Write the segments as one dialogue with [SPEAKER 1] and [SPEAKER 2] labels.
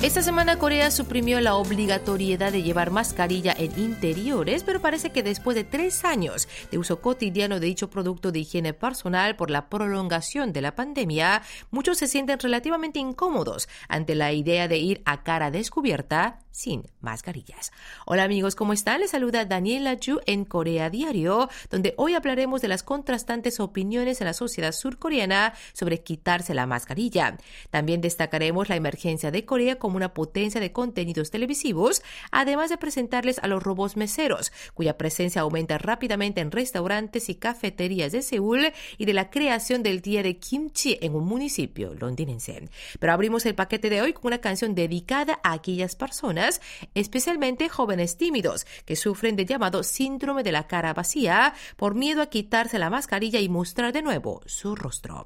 [SPEAKER 1] Esta semana Corea suprimió la obligatoriedad de llevar mascarilla en interiores, pero parece que después de tres años de uso cotidiano de dicho producto de higiene personal por la prolongación de la pandemia, muchos se sienten relativamente incómodos ante la idea de ir a cara descubierta sin mascarillas. Hola amigos, ¿cómo están? Les saluda Daniela Ju en Corea Diario, donde hoy hablaremos de las contrastantes opiniones en la sociedad surcoreana sobre quitarse la mascarilla. También destacaremos la emergencia de Corea como una potencia de contenidos televisivos, además de presentarles a los robots meseros, cuya presencia aumenta rápidamente en restaurantes y cafeterías de Seúl y de la creación del día de kimchi en un municipio londinense. Pero abrimos el paquete de hoy con una canción dedicada a aquellas personas, especialmente jóvenes tímidos, que sufren del llamado síndrome de la cara vacía por miedo a quitarse la mascarilla y mostrar de nuevo su rostro.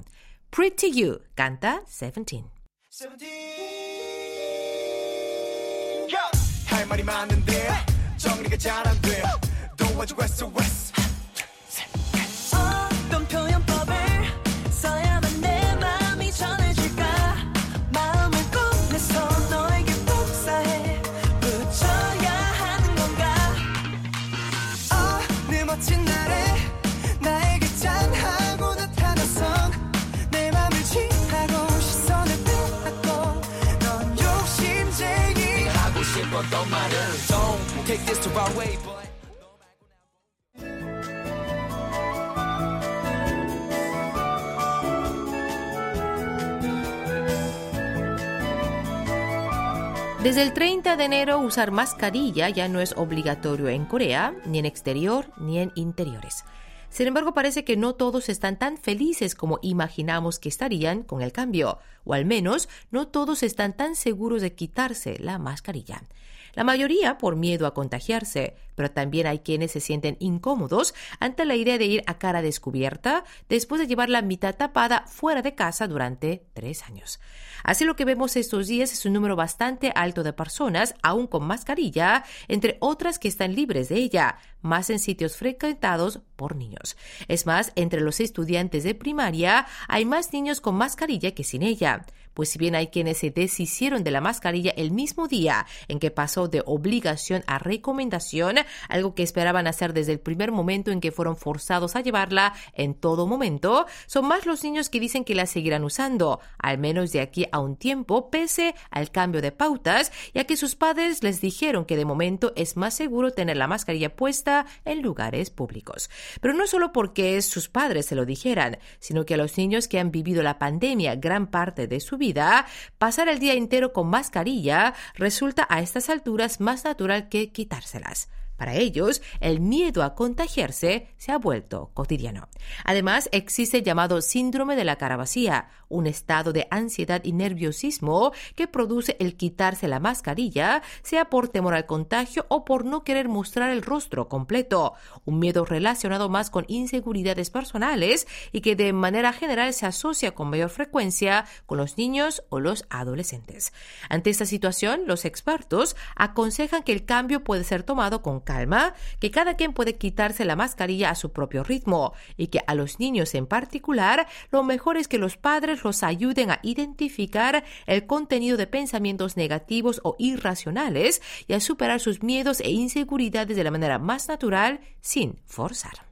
[SPEAKER 1] Pretty You canta Seventeen. 할 말이 많은데 정리가 잘 안 돼. 도와줘 West West. Desde el 30 de enero usar mascarilla ya no es obligatorio en Corea, ni en exterior, ni en interiores. Sin embargo, parece que no todos están tan felices como imaginamos que estarían con el cambio o al menos no todos están tan seguros de quitarse la mascarilla. La mayoría por miedo a contagiarse, pero también hay quienes se sienten incómodos ante la idea de ir a cara descubierta después de llevar la mitad tapada fuera de casa durante tres años. Así lo que vemos estos días es un número bastante alto de personas, aún con mascarilla, entre otras que están libres de ella, más en sitios frecuentados por niños. Es más, entre los estudiantes de primaria hay más niños con mascarilla que sin ella Nie pues si bien hay quienes se deshicieron de la mascarilla el mismo día en que pasó de obligación a recomendación, algo que esperaban hacer desde el primer momento en que fueron forzados a llevarla en todo momento, son más los niños que dicen que la seguirán usando, al menos de aquí a un tiempo, pese al cambio de pautas, ya que sus padres les dijeron que de momento es más seguro tener la mascarilla puesta en lugares públicos. Pero no solo porque sus padres se lo dijeran, sino que a los niños que han vivido la pandemia gran parte de su vida, pasar el día entero con mascarilla resulta a estas alturas más natural que quitárselas. Para ellos, el miedo a contagiarse se ha vuelto cotidiano. Además, existe el llamado síndrome de la cara vacía, un estado de ansiedad y nerviosismo que produce el quitarse la mascarilla, sea por temor al contagio o por no querer mostrar el rostro completo. Un miedo relacionado más con inseguridades personales y que de manera general se asocia con mayor frecuencia con los niños o los adolescentes. Ante esta situación, los expertos aconsejan que el cambio puede ser tomado con calma, que cada quien puede quitarse la mascarilla a su propio ritmo y que a los niños en particular lo mejor es que los padres los ayuden a identificar el contenido de pensamientos negativos o irracionales y a superar sus miedos e inseguridades de la manera más natural sin forzar.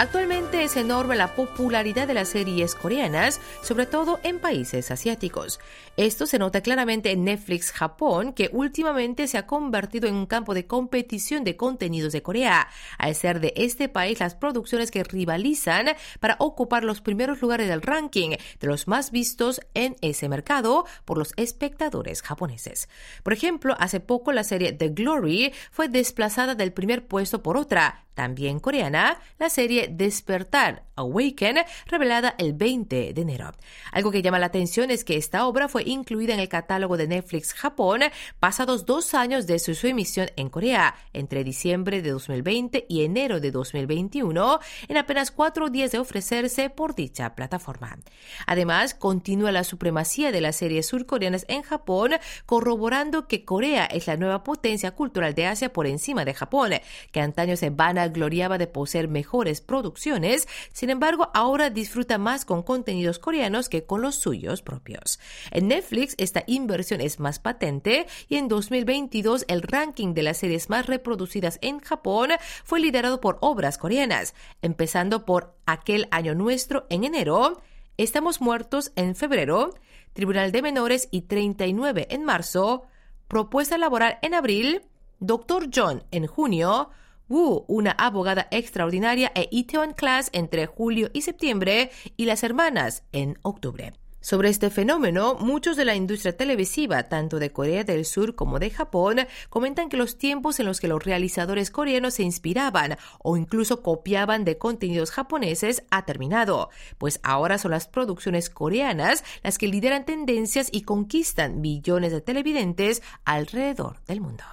[SPEAKER 1] Actualmente es enorme la popularidad de las series coreanas, sobre todo en países asiáticos. Esto se nota claramente en Netflix Japón, que últimamente se ha convertido en un campo de competición de contenidos de Corea, al ser de este país las producciones que rivalizan para ocupar los primeros lugares del ranking de los más vistos en ese mercado por los espectadores japoneses. Por ejemplo, hace poco la serie The Glory fue desplazada del primer puesto por otra, también coreana, la serie Despertar, Awaken, revelada el 20 de enero. Algo que llama la atención es que esta obra fue incluida en el catálogo de Netflix Japón pasados dos años de su, emisión en Corea, entre diciembre de 2020 y enero de 2021, en apenas cuatro días de ofrecerse por dicha plataforma. Además, continúa la supremacía de las series surcoreanas en Japón, corroborando que Corea es la nueva potencia cultural de Asia por encima de Japón, que antaño se vanagloriaba de poseer mejores producciones, sin embargo, ahora disfruta más con contenidos coreanos que con los suyos propios. En Netflix, esta inversión es más patente y en 2022 el ranking de las series más reproducidas en Japón fue liderado por obras coreanas, empezando por Aquel año nuestro en enero, Estamos muertos en febrero, Tribunal de Menores y 39 en marzo, Propuesta laboral en abril, Doctor John en junio, Wu, una abogada extraordinaria, e Itaewon Class entre julio y septiembre, y Las Hermanas en octubre. Sobre este fenómeno, muchos de la industria televisiva, tanto de Corea del Sur como de Japón, comentan que los tiempos en los que los realizadores coreanos se inspiraban o incluso copiaban de contenidos japoneses ha terminado, pues ahora son las producciones coreanas las que lideran tendencias y conquistan millones de televidentes alrededor del mundo.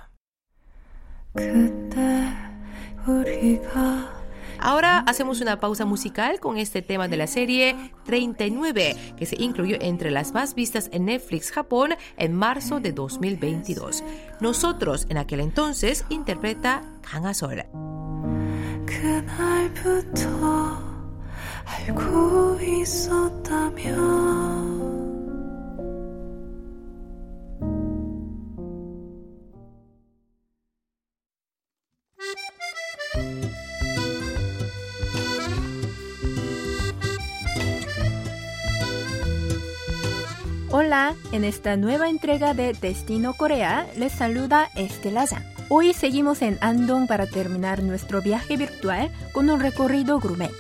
[SPEAKER 1] Ahora hacemos una pausa musical con este tema de la serie 39, que se incluyó entre las más vistas en Netflix Japón en marzo de 2022. Nosotros en aquel entonces interpreta Kang Asol.
[SPEAKER 2] Hola, en esta nueva entrega de Destino Corea les saluda Estela Zhang. Hoy seguimos en Andong para terminar nuestro viaje virtual con un recorrido gourmet.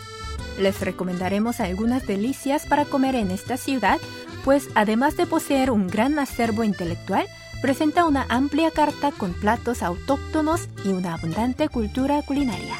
[SPEAKER 2] Les recomendaremos algunas delicias para comer en esta ciudad, pues además de poseer un gran acervo intelectual, presenta una amplia carta con platos autóctonos y una abundante cultura culinaria.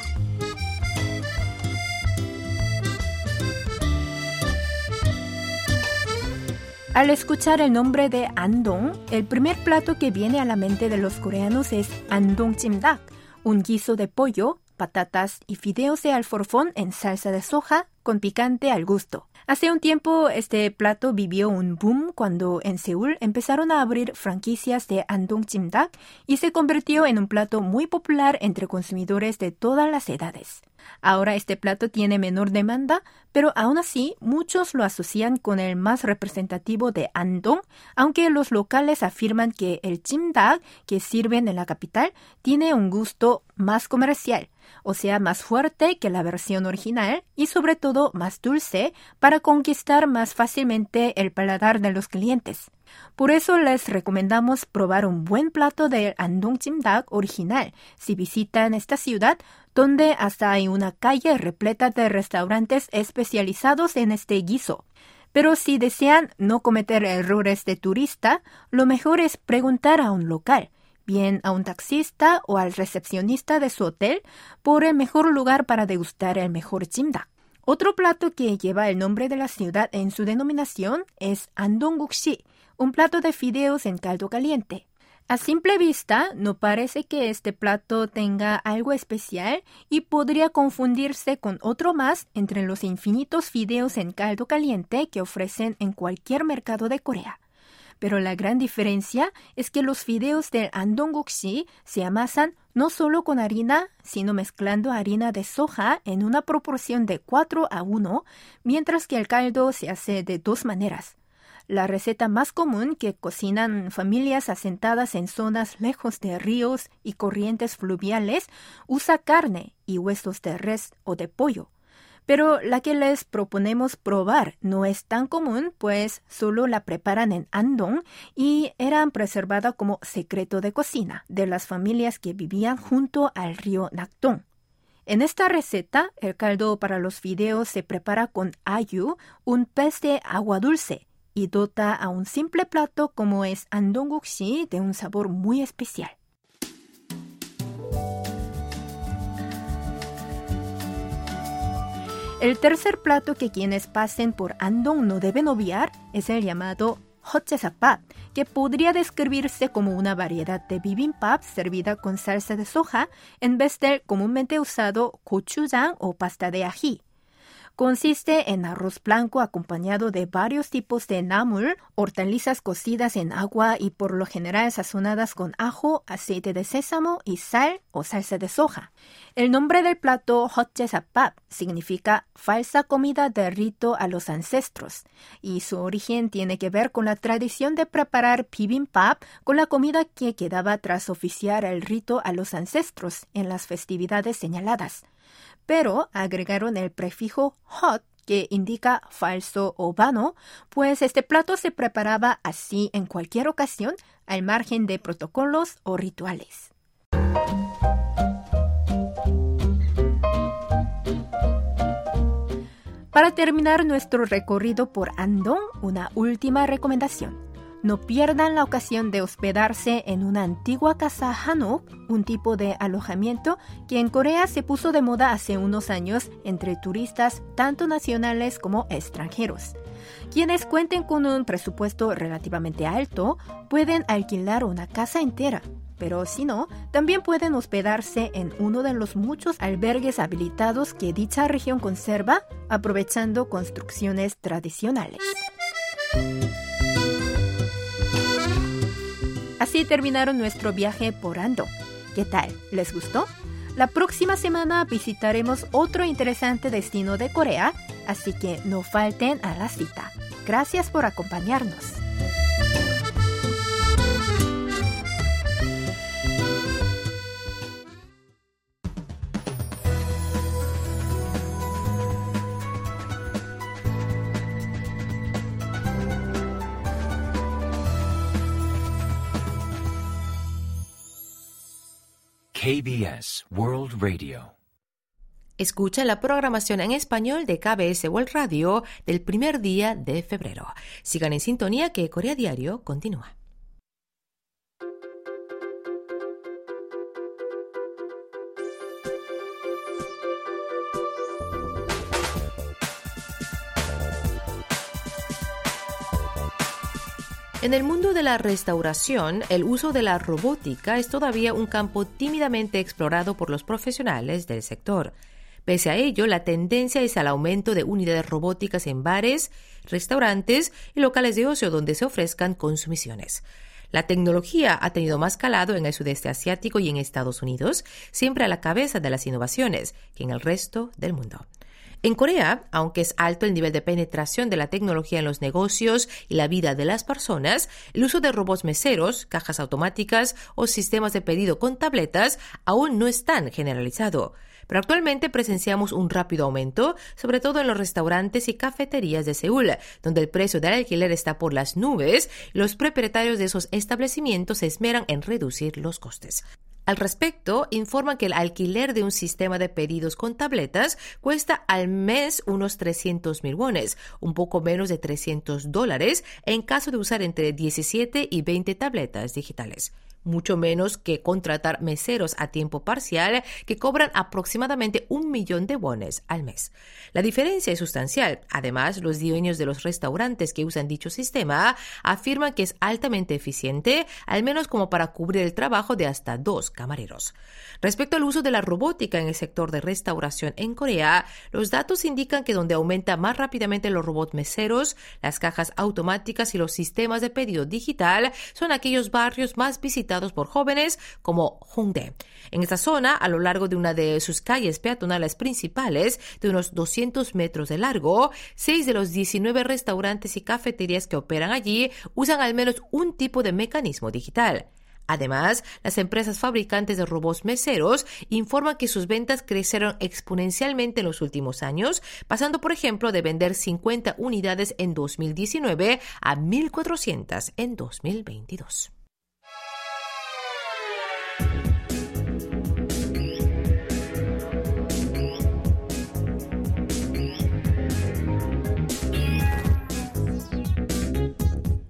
[SPEAKER 2] Al escuchar el nombre de Andong, el primer plato que viene a la mente de los coreanos es Andong Chimdak, un guiso de pollo, patatas y fideos de alforfón en salsa de soja con picante al gusto. Hace un tiempo este plato vivió un boom cuando en Seúl empezaron a abrir franquicias de andong chimdak y se convirtió en un plato muy popular entre consumidores de todas las edades. Ahora este plato tiene menor demanda, pero aún así muchos lo asocian con el más representativo de Andong, aunque los locales afirman que el chimdak que sirven en la capital tiene un gusto más comercial o sea, más fuerte que la versión original y sobre todo más dulce para conquistar más fácilmente el paladar de los clientes. Por eso les recomendamos probar un buen plato del Andong Chimdak original si visitan esta ciudad, donde hasta hay una calle repleta de restaurantes especializados en este guiso. Pero si desean no cometer errores de turista, lo mejor es preguntar a un local bien a un taxista o al recepcionista de su hotel por el mejor lugar para degustar el mejor chimdak. Otro plato que lleva el nombre de la ciudad en su denominación es andonggukshi, un plato de fideos en caldo caliente. A simple vista, no parece que este plato tenga algo especial y podría confundirse con otro más entre los infinitos fideos en caldo caliente que ofrecen en cualquier mercado de Corea. Pero la gran diferencia es que los fideos del andonggukshi se amasan no solo con harina, sino mezclando harina de soja en una proporción de 4 a 1, mientras que el caldo se hace de dos maneras. La receta más común que cocinan familias asentadas en zonas lejos de ríos y corrientes fluviales usa carne y huesos de res o de pollo. Pero la que les proponemos probar no es tan común, pues solo la preparan en Andong y eran preservada como secreto de cocina de las familias que vivían junto al río Nakdong. En esta receta, el caldo para los fideos se prepara con ayu, un pez de agua dulce, y dota a un simple plato como es andonggukshi de un sabor muy especial. El tercer plato que quienes pasen por Andong no deben obviar es el llamado hochesapap, que podría describirse como una variedad de bibimbap servida con salsa de soja en vez del comúnmente usado gochujang o pasta de ají. Consiste en arroz blanco acompañado de varios tipos de namul, hortalizas cocidas en agua y por lo general sazonadas con ajo, aceite de sésamo y sal o salsa de soja. El nombre del plato Hotjesapap significa falsa comida de rito a los ancestros y su origen tiene que ver con la tradición de preparar bibimbap con la comida que quedaba tras oficiar el rito a los ancestros en las festividades señaladas pero agregaron el prefijo hot que indica falso o vano, pues este plato se preparaba así en cualquier ocasión al margen de protocolos o rituales. Para terminar nuestro recorrido por Andong, una última recomendación no pierdan la ocasión de hospedarse en una antigua casa Hanok, un tipo de alojamiento que en Corea se puso de moda hace unos años entre turistas tanto nacionales como extranjeros. Quienes cuenten con un presupuesto relativamente alto pueden alquilar una casa entera, pero si no, también pueden hospedarse en uno de los muchos albergues habilitados que dicha región conserva, aprovechando construcciones tradicionales. Así terminaron nuestro viaje por Ando. ¿Qué tal? ¿Les gustó? La próxima semana visitaremos otro interesante destino de Corea, así que no falten a la cita. Gracias por acompañarnos.
[SPEAKER 1] KBS World Radio. Escucha la programación en español de KBS World Radio del primer día de febrero. Sigan en sintonía que Corea Diario continúa. En el mundo de la restauración, el uso de la robótica es todavía un campo tímidamente explorado por los profesionales del sector. Pese a ello, la tendencia es al aumento de unidades robóticas en bares, restaurantes y locales de ocio donde se ofrezcan consumiciones. La tecnología ha tenido más calado en el sudeste asiático y en Estados Unidos, siempre a la cabeza de las innovaciones, que en el resto del mundo. En Corea, aunque es alto el nivel de penetración de la tecnología en los negocios y la vida de las personas, el uso de robots meseros, cajas automáticas o sistemas de pedido con tabletas aún no es tan generalizado. Pero actualmente presenciamos un rápido aumento, sobre todo en los restaurantes y cafeterías de Seúl, donde el precio del alquiler está por las nubes y los propietarios de esos establecimientos se esmeran en reducir los costes. Al respecto, informan que el alquiler de un sistema de pedidos con tabletas cuesta al mes unos 300 mil wones, un poco menos de 300 dólares, en caso de usar entre 17 y 20 tabletas digitales mucho menos que contratar meseros a tiempo parcial que cobran aproximadamente un millón de wones al mes. La diferencia es sustancial. Además, los dueños de los restaurantes que usan dicho sistema afirman que es altamente eficiente, al menos como para cubrir el trabajo de hasta dos camareros. Respecto al uso de la robótica en el sector de restauración en Corea, los datos indican que donde aumenta más rápidamente los robots meseros, las cajas automáticas y los sistemas de pedido digital son aquellos barrios más visitados por jóvenes como Hongdae. En esta zona, a lo largo de una de sus calles peatonales principales, de unos 200 metros de largo, seis de los 19 restaurantes y cafeterías que operan allí usan al menos un tipo de mecanismo digital. Además, las empresas fabricantes de robots meseros informan que sus ventas crecieron exponencialmente en los últimos años, pasando, por ejemplo, de vender 50 unidades en 2019 a 1.400 en 2022.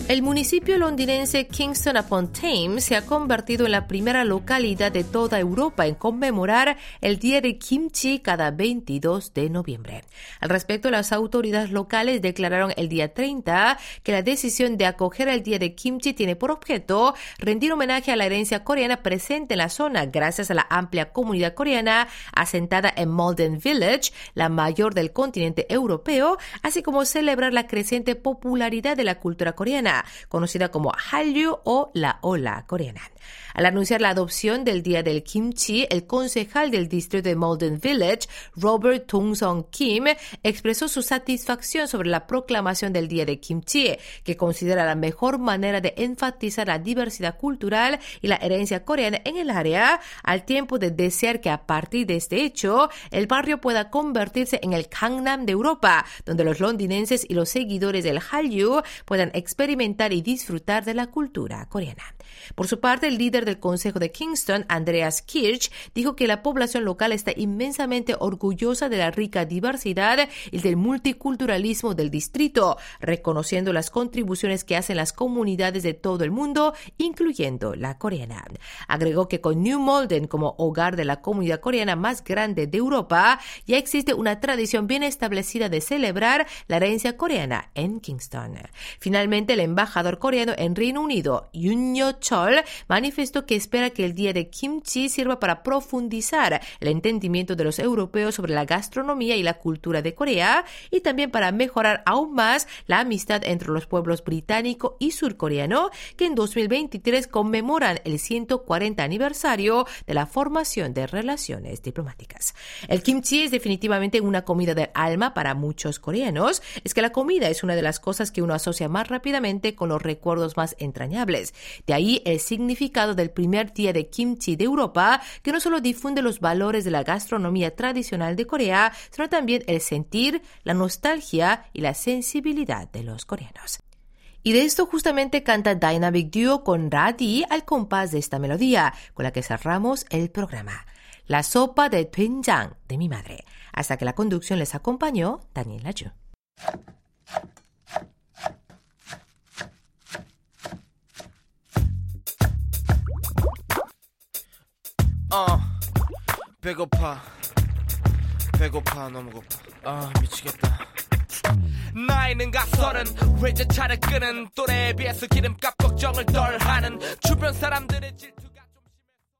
[SPEAKER 1] El municipio londinense Kingston upon Thames se ha convertido en la primera localidad de toda Europa en conmemorar el Día de Kimchi cada 22 de noviembre. Al respecto, las autoridades locales declararon el día 30 que la decisión de acoger el Día de Kimchi tiene por objeto rendir homenaje a la herencia coreana presente en la zona gracias a la amplia comunidad coreana asentada en Malden Village, la mayor del continente europeo, así como celebrar la creciente popularidad de la cultura coreana conocida como Hallyu o la ola coreana. Al anunciar la adopción del Día del Kimchi, el concejal del distrito de Malden Village, Robert Tung-song Kim, expresó su satisfacción sobre la proclamación del Día del Kimchi, que considera la mejor manera de enfatizar la diversidad cultural y la herencia coreana en el área, al tiempo de desear que a partir de este hecho, el barrio pueda convertirse en el Gangnam de Europa, donde los londinenses y los seguidores del Hallyu puedan experimentar y disfrutar de la cultura coreana. Por su parte, el líder del Consejo de Kingston, Andreas Kirch, dijo que la población local está inmensamente orgullosa de la rica diversidad y del multiculturalismo del distrito, reconociendo las contribuciones que hacen las comunidades de todo el mundo, incluyendo la coreana. Agregó que con New Malden como hogar de la comunidad coreana más grande de Europa, ya existe una tradición bien establecida de celebrar la herencia coreana en Kingston. Finalmente, el embajador coreano en Reino Unido, Yoon Chol, manifestó que espera que el día de kimchi sirva para profundizar el entendimiento de los europeos sobre la gastronomía y la cultura de Corea y también para mejorar aún más la amistad entre los pueblos británico y surcoreano que en 2023 conmemoran el 140 aniversario de la formación de relaciones diplomáticas. El kimchi es definitivamente una comida del alma para muchos coreanos. Es que la comida es una de las cosas que uno asocia más rápidamente con los recuerdos más entrañables. De ahí el significado del primer día de kimchi de Europa, que no solo difunde los valores de la gastronomía tradicional de Corea, sino también el sentir, la nostalgia y la sensibilidad de los coreanos. Y de esto justamente canta Dynamic Duo con Radi al compás de esta melodía, con la que cerramos el programa. La sopa de doenjang de mi madre. Hasta que la conducción les acompañó Daniela Yu.
[SPEAKER 3] 어. 배고파. 배고파. 너무 고파. 아 미치겠다. 나이는 각설은 외제차를 끄는 또래에 비해서 기름값 걱정을 덜 하는 주변 사람들의 질투